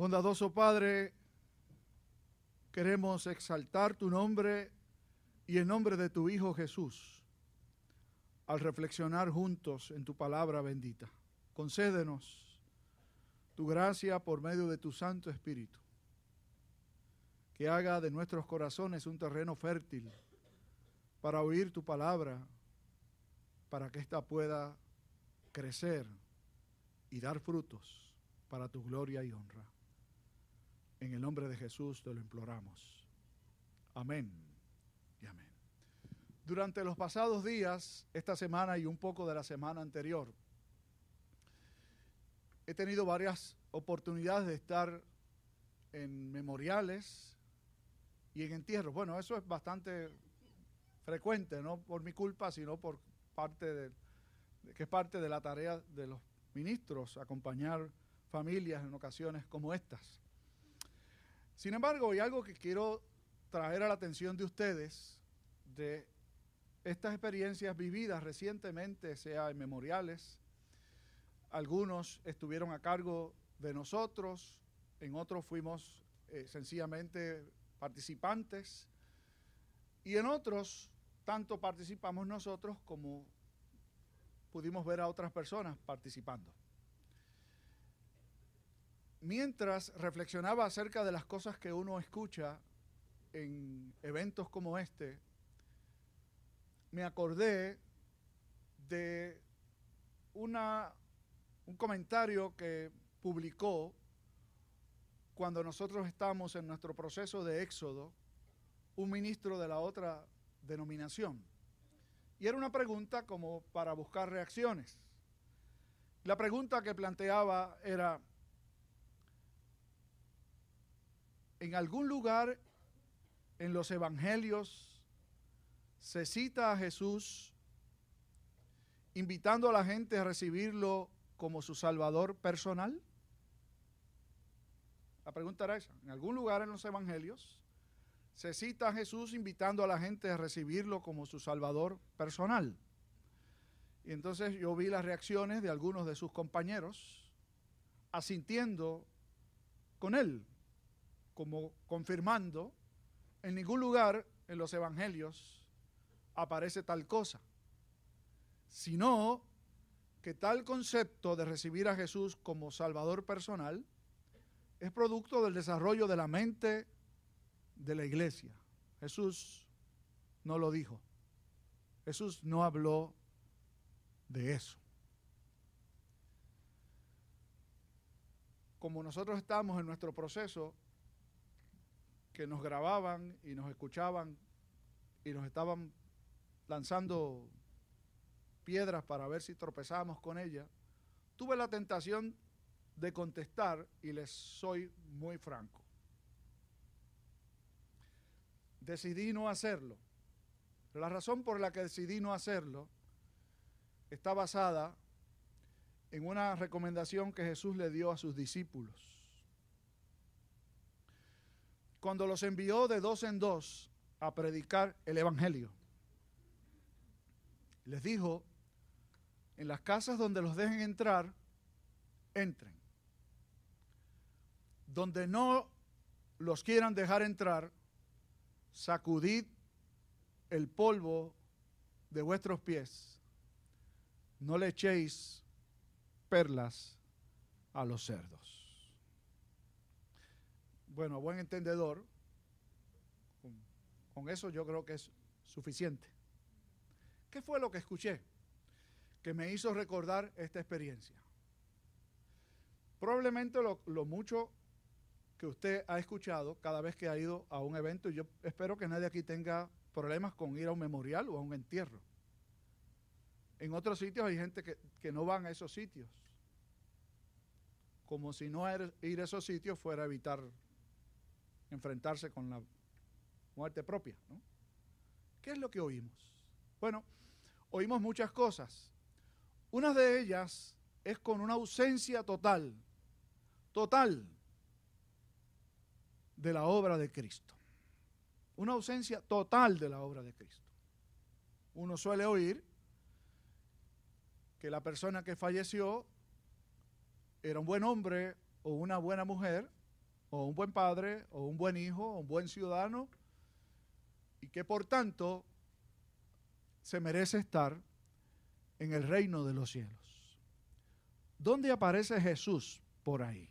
Bondadoso Padre, queremos exaltar tu nombre y el nombre de tu Hijo Jesús al reflexionar juntos en tu palabra bendita. Concédenos tu gracia por medio de tu Santo Espíritu, que haga de nuestros corazones un terreno fértil para oír tu palabra, para que ésta pueda crecer y dar frutos para tu gloria y honra. En el nombre de Jesús te lo imploramos. Amén y amén. Durante los pasados días, esta semana y un poco de la semana anterior, he tenido varias oportunidades de estar en memoriales y en entierros. Bueno, eso es bastante frecuente, no por mi culpa, sino por parte de, que es parte de la tarea de los ministros, acompañar familias en ocasiones como estas. Sin embargo, hay algo que quiero traer a la atención de ustedes de estas experiencias vividas recientemente, sea en memoriales. Algunos estuvieron a cargo de nosotros, en otros fuimos eh, sencillamente participantes y en otros tanto participamos nosotros como pudimos ver a otras personas participando mientras reflexionaba acerca de las cosas que uno escucha en eventos como este, me acordé de una, un comentario que publicó cuando nosotros estamos en nuestro proceso de éxodo, un ministro de la otra denominación. Y era una pregunta como para buscar reacciones. La pregunta que planteaba era, en algún lugar en los evangelios se cita a Jesús invitando a la gente a recibirlo como su Salvador personal? La pregunta era esa. En algún lugar en los evangelios se cita a Jesús invitando a la gente a recibirlo como su Salvador personal. Y entonces yo vi las reacciones de algunos de sus compañeros asintiendo con él como confirmando, en ningún lugar en los evangelios aparece tal cosa, sino que tal concepto de recibir a Jesús como Salvador personal es producto del desarrollo de la mente de la iglesia. Jesús no lo dijo. Jesús no habló de eso. Como nosotros estamos en nuestro proceso que nos grababan y nos escuchaban y nos estaban lanzando piedras para ver si tropezábamos con ella, tuve la tentación de contestar y les soy muy franco. Decidí no hacerlo. La razón por la que decidí no hacerlo está basada en una recomendación que Jesús le dio a sus discípulos cuando los envió de dos en dos a predicar el Evangelio. Les dijo, en las casas donde los dejen entrar, entren. Donde no los quieran dejar entrar, sacudid el polvo de vuestros pies. No le echéis perlas a los cerdos. Bueno, buen entendedor, con, eso yo creo que es suficiente. ¿Qué fue lo que escuché que me hizo recordar esta experiencia? Probablemente lo, lo, mucho que usted ha escuchado cada vez que ha ido a un evento, y yo espero que nadie aquí tenga problemas con ir a un memorial o a un entierro. En otros sitios hay gente que, que no van a esos sitios, como si no ir a esos sitios fuera a evitar enfrentarse con la muerte propia. ¿no? ¿Qué es lo que oímos? Bueno, oímos muchas cosas. Una de ellas es con una ausencia total, total, de la obra de Cristo. Una ausencia total de la obra de Cristo. Uno suele oír que la persona que falleció era un buen hombre o una buena mujer o un buen padre, o un buen hijo, o un buen ciudadano, y que por tanto se merece estar en el reino de los cielos. ¿Dónde aparece Jesús por ahí?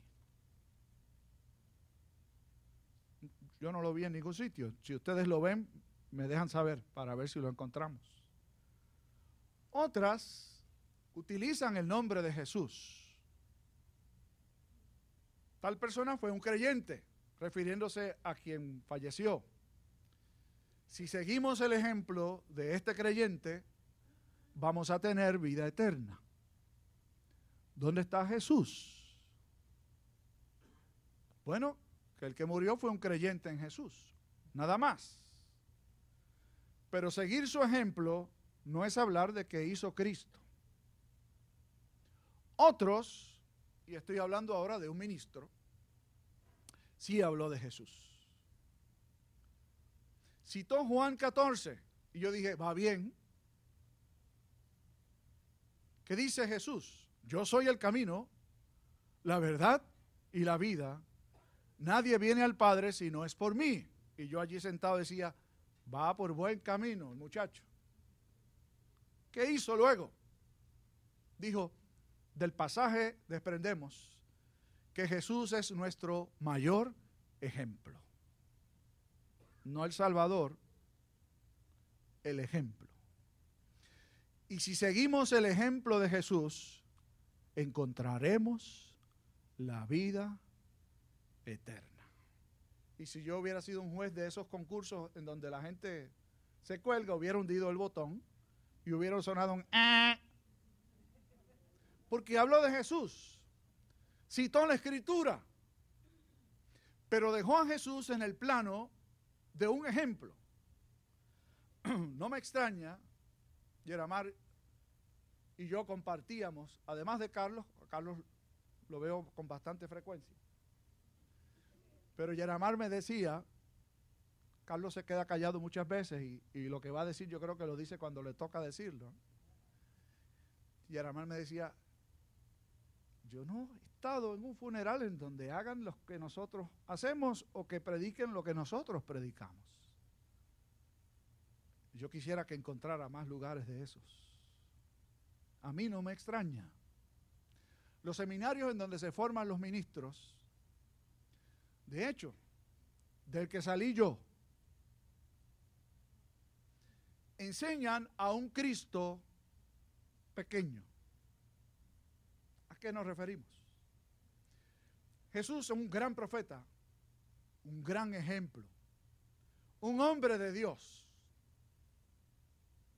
Yo no lo vi en ningún sitio. Si ustedes lo ven, me dejan saber para ver si lo encontramos. Otras utilizan el nombre de Jesús. Tal persona fue un creyente, refiriéndose a quien falleció. Si seguimos el ejemplo de este creyente, vamos a tener vida eterna. ¿Dónde está Jesús? Bueno, que el que murió fue un creyente en Jesús, nada más. Pero seguir su ejemplo no es hablar de que hizo Cristo. Otros, y estoy hablando ahora de un ministro, sí habló de Jesús. Citó Juan 14 y yo dije, va bien. ¿Qué dice Jesús? Yo soy el camino, la verdad y la vida. Nadie viene al Padre si no es por mí. Y yo allí sentado decía, Va por buen camino el muchacho. ¿Qué hizo luego? Dijo, del pasaje desprendemos que Jesús es nuestro mayor ejemplo. No el Salvador, el ejemplo. Y si seguimos el ejemplo de Jesús, encontraremos la vida eterna. Y si yo hubiera sido un juez de esos concursos en donde la gente se cuelga, hubiera hundido el botón y hubiera sonado un ah. Porque habló de Jesús. Citó la escritura. Pero dejó a Jesús en el plano de un ejemplo. No me extraña, Yeramar y yo compartíamos, además de Carlos, Carlos lo veo con bastante frecuencia, pero Yeramar me decía, Carlos se queda callado muchas veces y, lo que va a decir yo creo que lo dice cuando le toca decirlo. Yeramar me decía, yo no he estado en un funeral en donde hagan lo que nosotros hacemos o que prediquen lo que nosotros predicamos. Yo quisiera que encontrara más lugares de esos. A mí no me extraña. Los seminarios en donde se forman los ministros de hecho, del que salí yo, enseñan a un Cristo pequeño. ¿A qué nos referimos? Jesús es un gran profeta, un gran ejemplo, un hombre de Dios.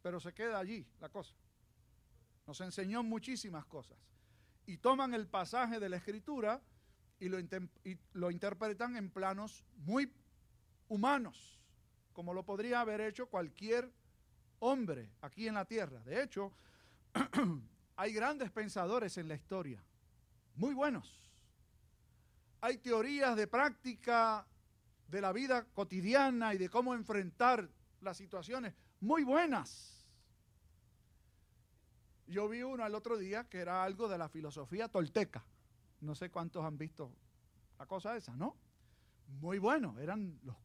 Pero se queda allí la cosa. Nos enseñó muchísimas cosas. Y toman el pasaje de la escritura y lo, interpretan en planos muy humanos, como lo podría haber hecho cualquier hombre aquí en la tierra. De hecho, hay grandes pensadores en la historia, muy buenos. Hay teorías de práctica de la vida cotidiana y de cómo enfrentar las situaciones muy buenas. Yo vi uno el otro día que era algo de la filosofía tolteca. No sé cuántos han visto la cosa esa, ¿no? Muy bueno, eran los,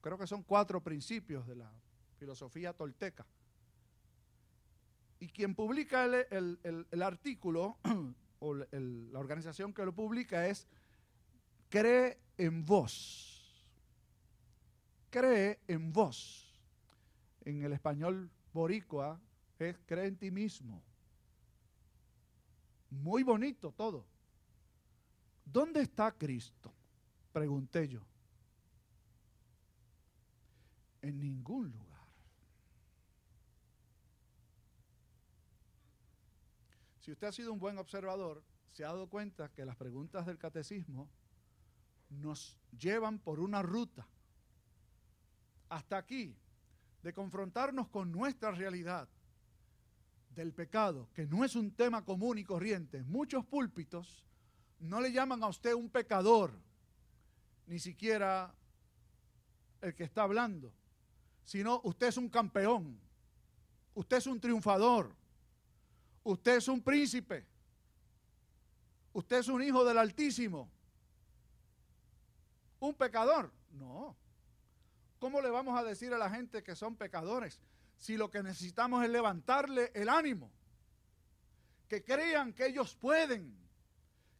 creo que son cuatro principios de la filosofía tolteca. Y quien publica el, artículo, o la organización que lo publica es Cree en vos. Cree en vos. En el español boricua es cree en ti mismo. Muy bonito todo. ¿Dónde está Cristo? Pregunté yo. En ningún lugar. Si usted ha sido un buen observador, se ha dado cuenta que las preguntas del catecismo nos llevan por una ruta hasta aquí, de confrontarnos con nuestra realidad del pecado, que no es un tema común y corriente. Muchos púlpitos no le llaman a usted un pecador, ni siquiera el que está hablando, sino usted es un campeón, usted es un triunfador, usted es un príncipe, usted es un hijo del Altísimo. un pecador. No. ¿Cómo le vamos a decir a la gente que son pecadores si lo que necesitamos es levantarle el ánimo? Que crean que ellos pueden,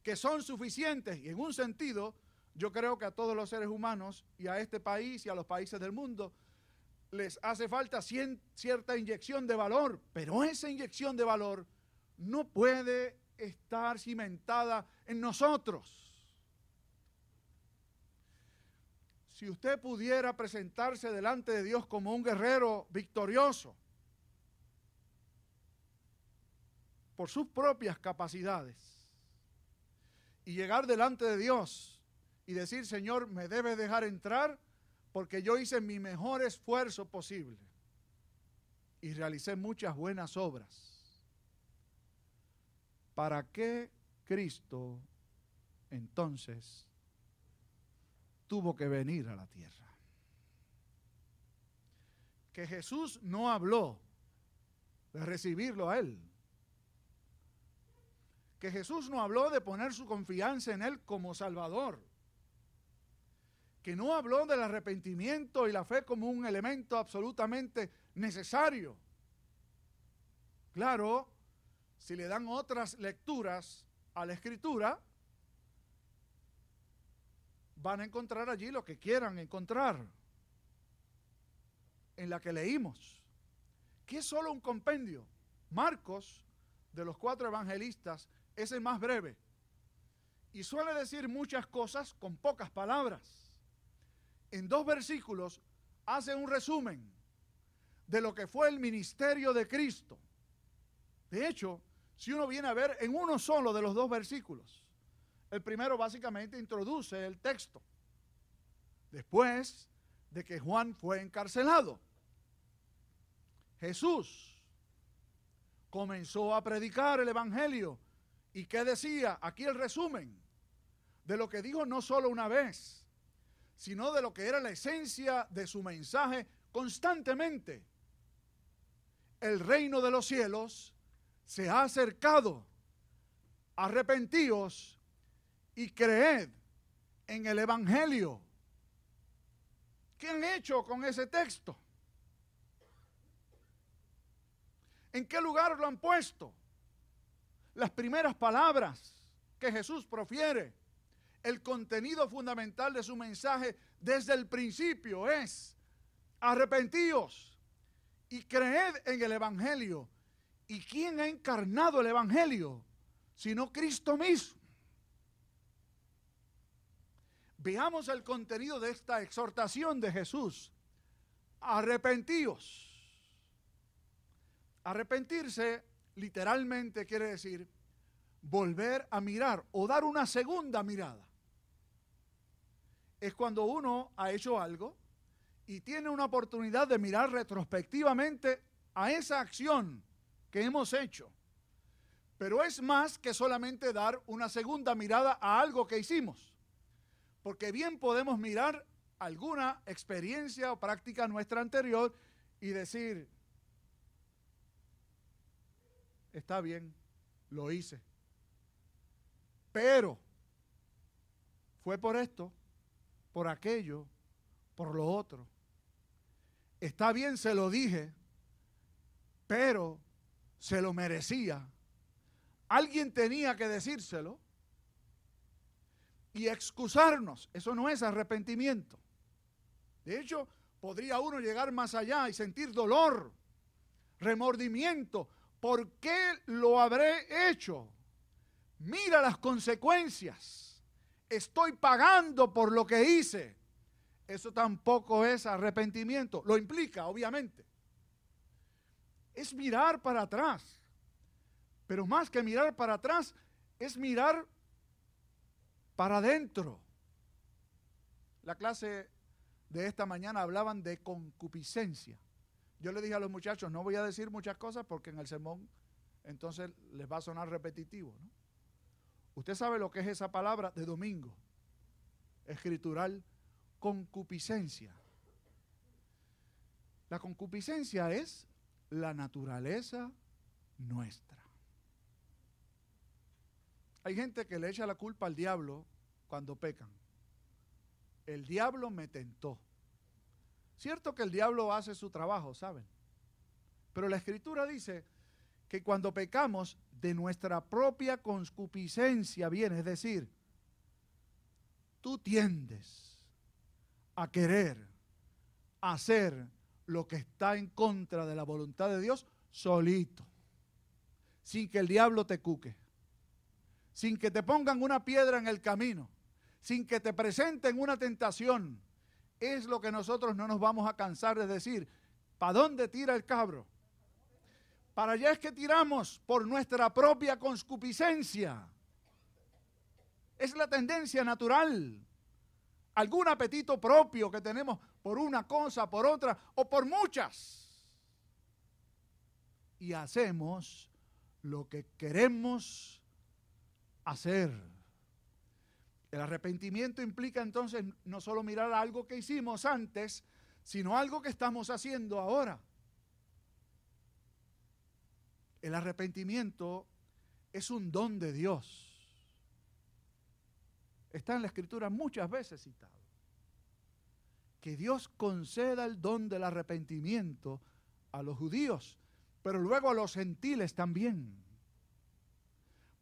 que son suficientes. Y en un sentido, yo creo que a todos los seres humanos y a este país y a los países del mundo les hace falta cierta inyección de valor, pero esa inyección de valor no puede estar cimentada en nosotros. Si usted pudiera presentarse delante de Dios como un guerrero victorioso por sus propias capacidades y llegar delante de Dios y decir, Señor, me debe dejar entrar porque yo hice mi mejor esfuerzo posible y realicé muchas buenas obras. ¿Para qué Cristo entonces tuvo que venir a la tierra? Que Jesús no habló de recibirlo a Él. Que Jesús no habló de poner su confianza en Él como Salvador. Que no habló del arrepentimiento y la fe como un elemento absolutamente necesario. Claro, si le dan otras lecturas a la escritura, van a encontrar allí lo que quieran encontrar en la que leímos, que es solo un compendio. Marcos, de los cuatro evangelistas, es el más breve y suele decir muchas cosas con pocas palabras. En dos versículos hace un resumen de lo que fue el ministerio de Cristo. De hecho, si uno viene a ver en uno solo de los dos versículos. El primero básicamente introduce el texto. Después de que Juan fue encarcelado, Jesús comenzó a predicar el Evangelio. ¿Y qué decía? Aquí el resumen de lo que dijo no solo una vez, sino de lo que era la esencia de su mensaje constantemente. El reino de los cielos se ha acercado, arrepentíos y creed en el Evangelio. ¿Qué han hecho con ese texto? ¿En qué lugar lo han puesto? Las primeras palabras que Jesús profiere, el contenido fundamental de su mensaje desde el principio es arrepentíos y creed en el Evangelio. ¿Y quién ha encarnado el Evangelio? Sino Cristo mismo. Veamos el contenido de esta exhortación de Jesús. Arrepentíos. Arrepentirse literalmente quiere decir volver a mirar o dar una segunda mirada. Es cuando uno ha hecho algo y tiene una oportunidad de mirar retrospectivamente a esa acción que hemos hecho. Pero es más que solamente dar una segunda mirada a algo que hicimos. Porque bien podemos mirar alguna experiencia o práctica nuestra anterior y decir, está bien, lo hice. Pero fue por esto, por aquello, por lo otro. Está bien, se lo dije, pero se lo merecía. Alguien tenía que decírselo y excusarnos. Eso no es arrepentimiento. De hecho, podría uno llegar más allá y sentir dolor, remordimiento. ¿Por qué lo habré hecho? Mira las consecuencias. Estoy pagando por lo que hice. Eso tampoco es arrepentimiento. Lo implica, obviamente es mirar para atrás. Pero más que mirar para atrás, es mirar para adentro. La clase de esta mañana hablaban de concupiscencia. Yo le dije a los muchachos, no voy a decir muchas cosas porque en el sermón entonces les va a sonar repetitivo. Usted sabe lo que es esa palabra de domingo, escritural, concupiscencia. La concupiscencia es la naturaleza nuestra. Hay gente que le echa la culpa al diablo cuando pecan. el diablo me tentó. Cierto que el diablo hace su trabajo, ¿saben? Pero la escritura dice que cuando pecamos de nuestra propia concupiscencia viene, es decir, tú tiendes a querer hacer lo que está en contra de la voluntad de Dios solito, sin que el diablo te cuque, sin que te pongan una piedra en el camino, sin que te presenten una tentación. Es lo que nosotros no nos vamos a cansar de decir. ¿Para dónde tira el cabro? Para allá es que tiramos por nuestra propia conscupiscencia. Es la tendencia natural. Algún apetito propio que tenemos por una cosa, por otra o por muchas. Y hacemos lo que queremos hacer. El arrepentimiento implica entonces no solo mirar algo que hicimos antes, sino algo que estamos haciendo ahora. El arrepentimiento es un don de Dios. Está en la escritura muchas veces citado. Que Dios conceda el don del arrepentimiento a los judíos, pero luego a los gentiles también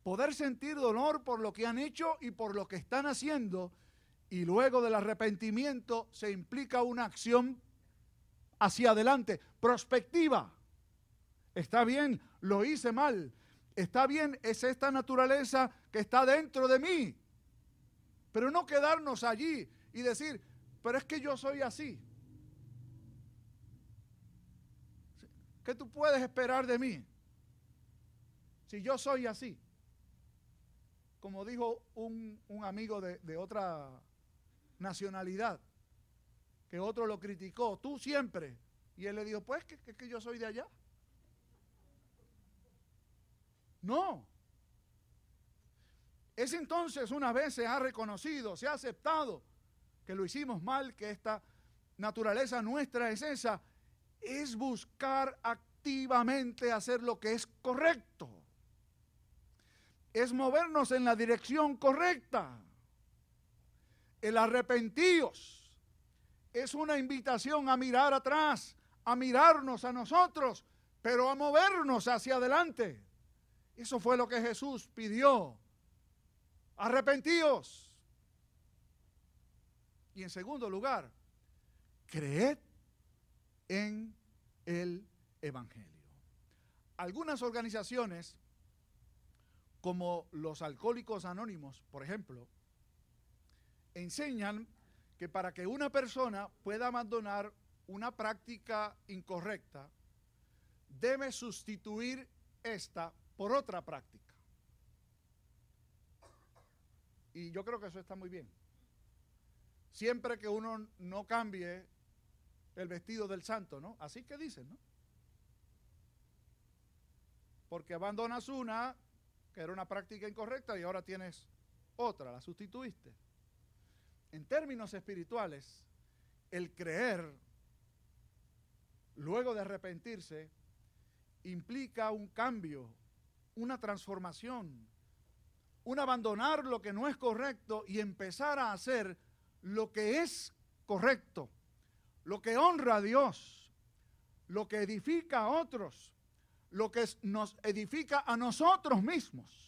poder sentir dolor por lo que han hecho y por lo que están haciendo, y luego del arrepentimiento se implica una acción hacia adelante, prospectiva. Está bien, lo hice mal. Está bien, es esta naturaleza que está dentro de mí. Pero no quedarnos allí y decir, pero es que yo soy así. ¿Qué tú puedes esperar de mí? Si yo soy así como dijo un, amigo de, otra nacionalidad, que otro lo criticó, tú siempre. Y él le dijo, pues que, que, que yo soy de allá. No. Es entonces una vez se ha reconocido, se ha aceptado que lo hicimos mal, que esta naturaleza nuestra es esa, es buscar activamente hacer lo que es correcto es movernos en la dirección correcta. El arrepentíos es una invitación a mirar atrás, a mirarnos a nosotros, pero a movernos hacia adelante. Eso fue lo que Jesús pidió. Arrepentíos. Y en segundo lugar, creed en el Evangelio. Algunas organizaciones como los alcohólicos anónimos, por ejemplo, enseñan que para que una persona pueda abandonar una práctica incorrecta, debe sustituir esta por otra práctica. Y yo creo que eso está muy bien. Siempre que uno no cambie el vestido del santo, ¿no? Así que dicen, ¿no? Porque abandonas una que era una práctica incorrecta y ahora tienes otra, la sustituiste. En términos espirituales, el creer, luego de arrepentirse, implica un cambio, una transformación, un abandonar lo que no es correcto y empezar a hacer lo que es correcto, lo que honra a Dios, lo que edifica a otros, lo que nos edifica a nosotros mismos.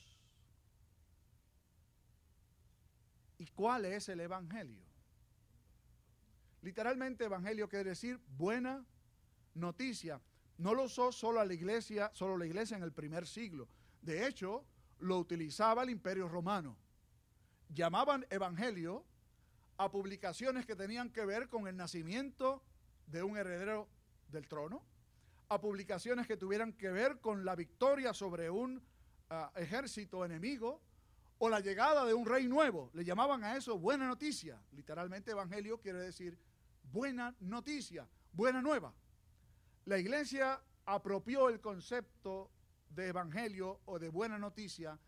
¿Y cuál es el Evangelio? Literalmente Evangelio quiere decir buena noticia. No lo usó solo la iglesia, solo la iglesia en el primer siglo. De hecho, lo utilizaba el Imperio Romano. Llamaban Evangelio a publicaciones que tenían que ver con el nacimiento de un heredero del trono, a publicaciones que tuvieran que ver con la victoria sobre un ah, ejército enemigo o la llegada de un rey nuevo. Le llamaban a eso buena noticia. Literalmente evangelio quiere decir buena noticia, buena nueva. La iglesia apropió el concepto de evangelio o de buena noticia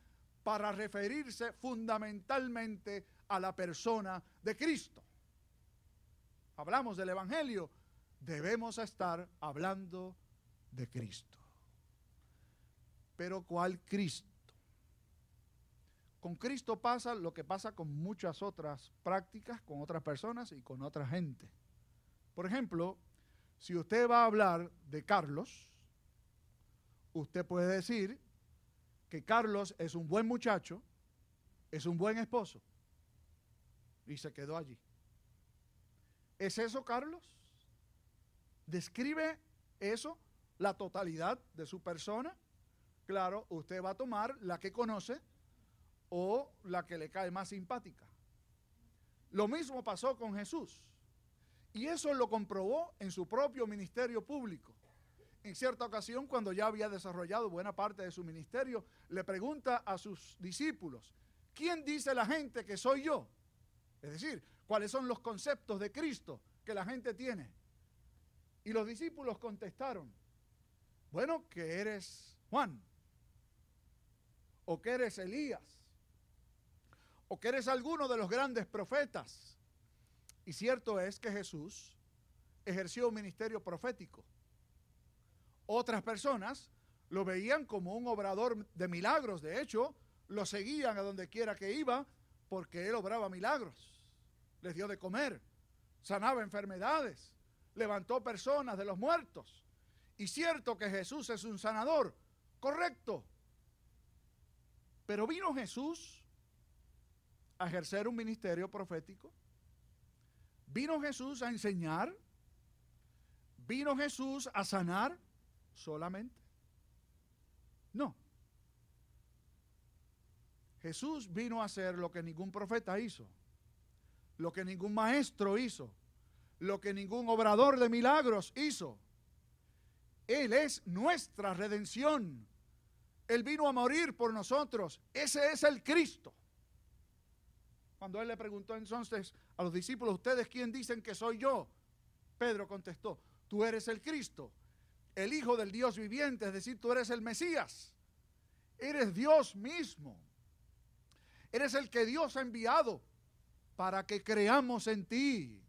para referirse fundamentalmente a la persona de Cristo. Hablamos del evangelio, debemos estar hablando de Cristo. Pero ¿cuál Cristo? con Cristo pasa lo que pasa con muchas otras prácticas, con otras personas y con otra gente. Por ejemplo, si usted va a hablar de Carlos, usted puede decir que Carlos es un buen muchacho, es un buen esposo, y se quedó allí. ¿Es eso, Carlos? ¿Describe eso la totalidad de su persona? Claro, usted va a tomar la que conoce o la que le cae más simpática. Lo mismo pasó con Jesús. Y eso lo comprobó en su propio ministerio público. En cierta ocasión, cuando ya había desarrollado buena parte de su ministerio, le pregunta a sus discípulos, ¿quién dice la gente que soy yo? Es decir, ¿cuáles son los conceptos de Cristo que la gente tiene? Y los discípulos contestaron, bueno, que eres Juan, o que eres Elías, o que eres alguno de los grandes profetas. Y cierto es que Jesús ejerció un ministerio profético. Otras personas lo veían como un obrador de milagros. De hecho, lo seguían a donde quiera que iba porque él obraba milagros. Les dio de comer, sanaba enfermedades, levantó personas de los muertos. Y cierto que Jesús es un sanador, correcto. Pero vino Jesús a ejercer un ministerio profético? ¿Vino Jesús a enseñar? ¿Vino Jesús a sanar solamente? No. Jesús vino a hacer lo que ningún profeta hizo, lo que ningún maestro hizo, lo que ningún obrador de milagros hizo. Él es nuestra redención. Él vino a morir por nosotros. Ese es el Cristo. Cuando él le preguntó entonces a los discípulos, ¿ustedes quién dicen que soy yo? Pedro contestó, tú eres el Cristo, el Hijo del Dios viviente, es decir, tú eres el Mesías, eres Dios mismo, eres el que Dios ha enviado para que creamos en ti,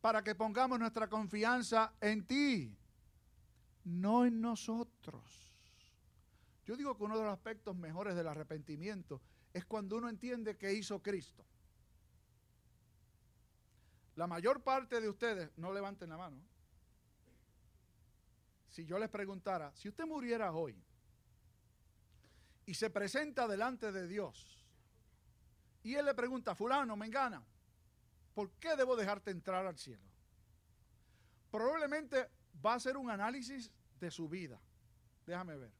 para que pongamos nuestra confianza en ti, no en nosotros. Yo digo que uno de los aspectos mejores del arrepentimiento es cuando uno entiende que hizo Cristo. La mayor parte de ustedes, no levanten la mano, si yo les preguntara, si usted muriera hoy y se presenta delante de Dios y Él le pregunta, fulano, me engana, ¿por qué debo dejarte entrar al cielo? Probablemente va a hacer un análisis de su vida. Déjame ver.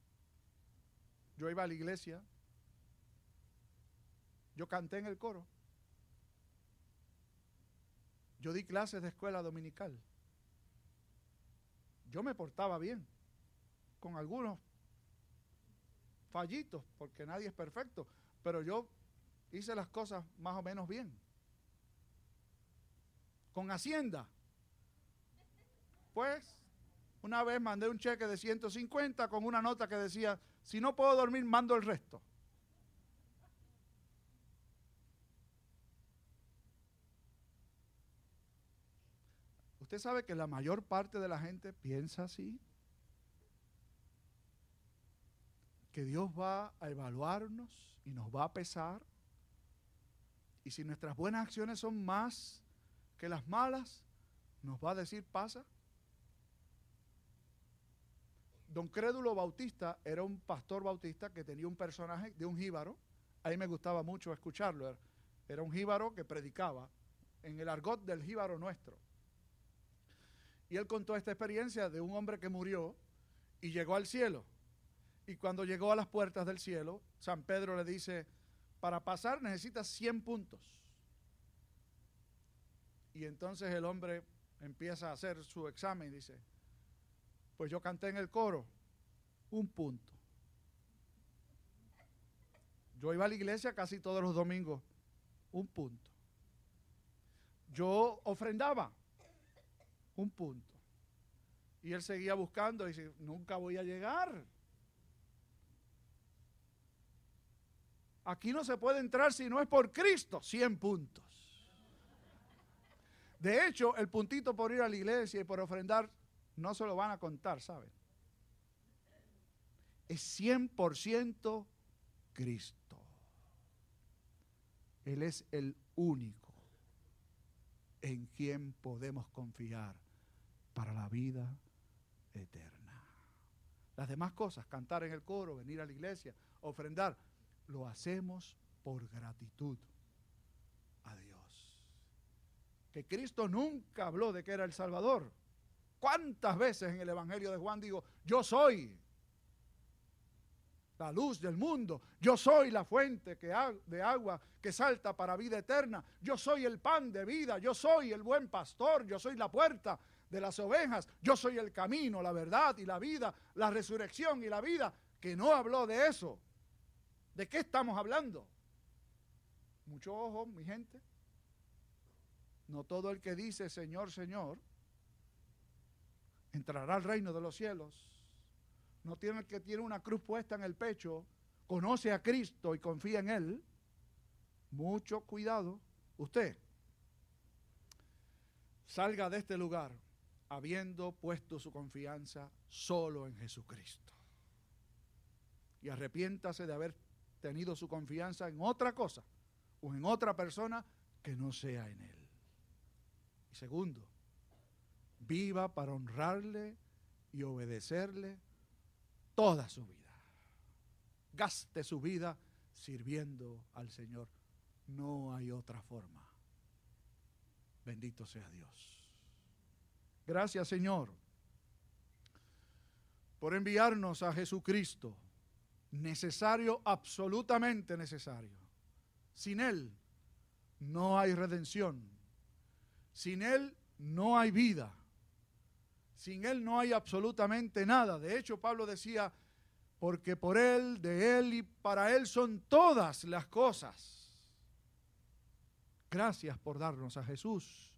Yo iba a la iglesia, yo canté en el coro. Yo di clases de escuela dominical. Yo me portaba bien, con algunos fallitos, porque nadie es perfecto, pero yo hice las cosas más o menos bien. Con Hacienda, pues una vez mandé un cheque de 150 con una nota que decía, si no puedo dormir, mando el resto. Usted sabe que la mayor parte de la gente piensa así. Que Dios va a evaluarnos y nos va a pesar. Y si nuestras buenas acciones son más que las malas, nos va a decir pasa. Don Crédulo Bautista era un pastor bautista que tenía un personaje de un jíbaro. A mí me gustaba mucho escucharlo. Era un jíbaro que predicaba en el argot del jíbaro nuestro. Y él contó esta experiencia de un hombre que murió y llegó al cielo. Y cuando llegó a las puertas del cielo, San Pedro le dice, para pasar necesitas 100 puntos. Y entonces el hombre empieza a hacer su examen y dice, pues yo canté en el coro un punto. Yo iba a la iglesia casi todos los domingos, un punto. Yo ofrendaba, un punto. Y él seguía buscando y dice, nunca voy a llegar. Aquí no se puede entrar si no es por Cristo, 100 puntos. De hecho, el puntito por ir a la iglesia y por ofrendar no se lo van a contar, ¿saben? Es 100% Cristo. Él es el único en quien podemos confiar para la vida eterna. Las demás cosas, cantar en el coro, venir a la iglesia, ofrendar, lo hacemos por gratitud a Dios. Que Cristo nunca habló de que era el Salvador. ¿Cuántas veces en el Evangelio de Juan digo, yo soy la luz del mundo. Yo soy la fuente que de agua que salta para vida eterna. Yo soy el pan de vida. Yo soy el buen pastor. Yo soy la puerta de las ovejas. Yo soy el camino, la verdad y la vida, la resurrección y la vida. Que no habló de eso. ¿De qué estamos hablando? Mucho ojo, mi gente. No todo el que dice Señor, Señor, entrará al reino de los cielos no tiene el que tiene una cruz puesta en el pecho, conoce a Cristo y confía en Él, mucho cuidado, usted salga de este lugar habiendo puesto su confianza solo en Jesucristo. Y arrepiéntase de haber tenido su confianza en otra cosa o en otra persona que no sea en Él. Y segundo, viva para honrarle y obedecerle toda su vida. Gaste su vida sirviendo al Señor. No hay otra forma. Bendito sea Dios. Gracias Señor por enviarnos a Jesucristo, necesario, absolutamente necesario. Sin Él no hay redención. Sin Él no hay vida. Sin Él no hay absolutamente nada. De hecho, Pablo decía, porque por Él, de Él y para Él son todas las cosas. Gracias por darnos a Jesús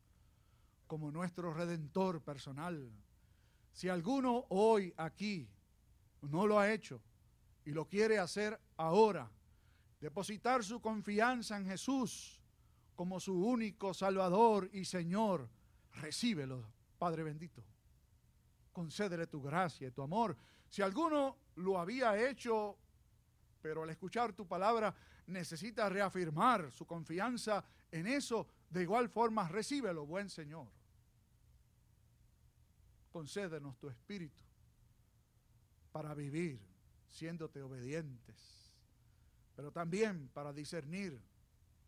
como nuestro redentor personal. Si alguno hoy aquí no lo ha hecho y lo quiere hacer ahora, depositar su confianza en Jesús como su único Salvador y Señor, recíbelo, Padre bendito concédele tu gracia y tu amor. Si alguno lo había hecho, pero al escuchar tu palabra necesita reafirmar su confianza en eso, de igual forma recíbelo, buen Señor. Concédenos tu espíritu para vivir siéndote obedientes, pero también para discernir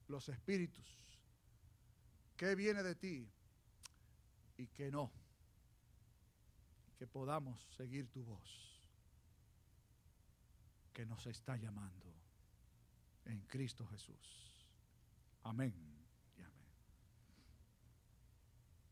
los espíritus, qué viene de ti y qué no que podamos seguir tu voz que nos está llamando en Cristo Jesús. Amén.